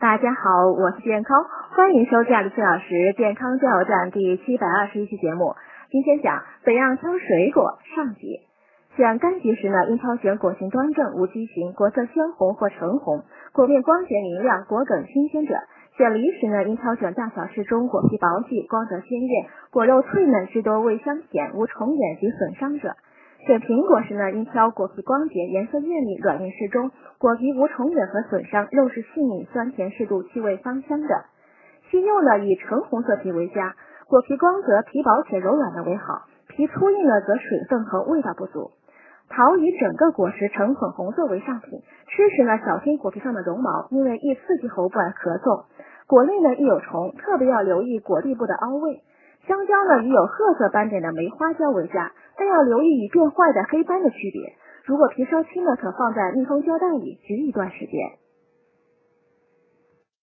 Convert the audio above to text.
大家好，我是健康，欢迎收看李四老师健康加油站第七百二十一期节目。今天讲怎样挑水果上集。选柑橘时呢，应挑选果形端正、无畸形、果色鲜红或橙红、果面光洁明亮、果梗新鲜者。选梨时呢，应挑选大小适中、果皮薄细、光泽鲜艳、果肉脆嫩、汁多味香甜、无虫眼及损伤者。选苹果时呢，应挑果皮光洁、颜色艳丽、软硬适中、果皮无虫眼和损伤、肉质细腻、酸甜适度、气味芳香的。西柚呢，以橙红色皮为佳，果皮光泽、皮薄且柔软的为好，皮粗硬呢则水分和味道不足。桃以整个果实呈粉红色为上品，吃时呢小心果皮上的绒毛，因为易刺激喉部而咳嗽。果内呢易有虫，特别要留意果蒂部的凹位。香蕉呢，以有褐色斑点的梅花蕉为佳，但要留意与变坏的黑斑的区别。如果皮稍轻呢，可放在密封胶带里焗一段时间。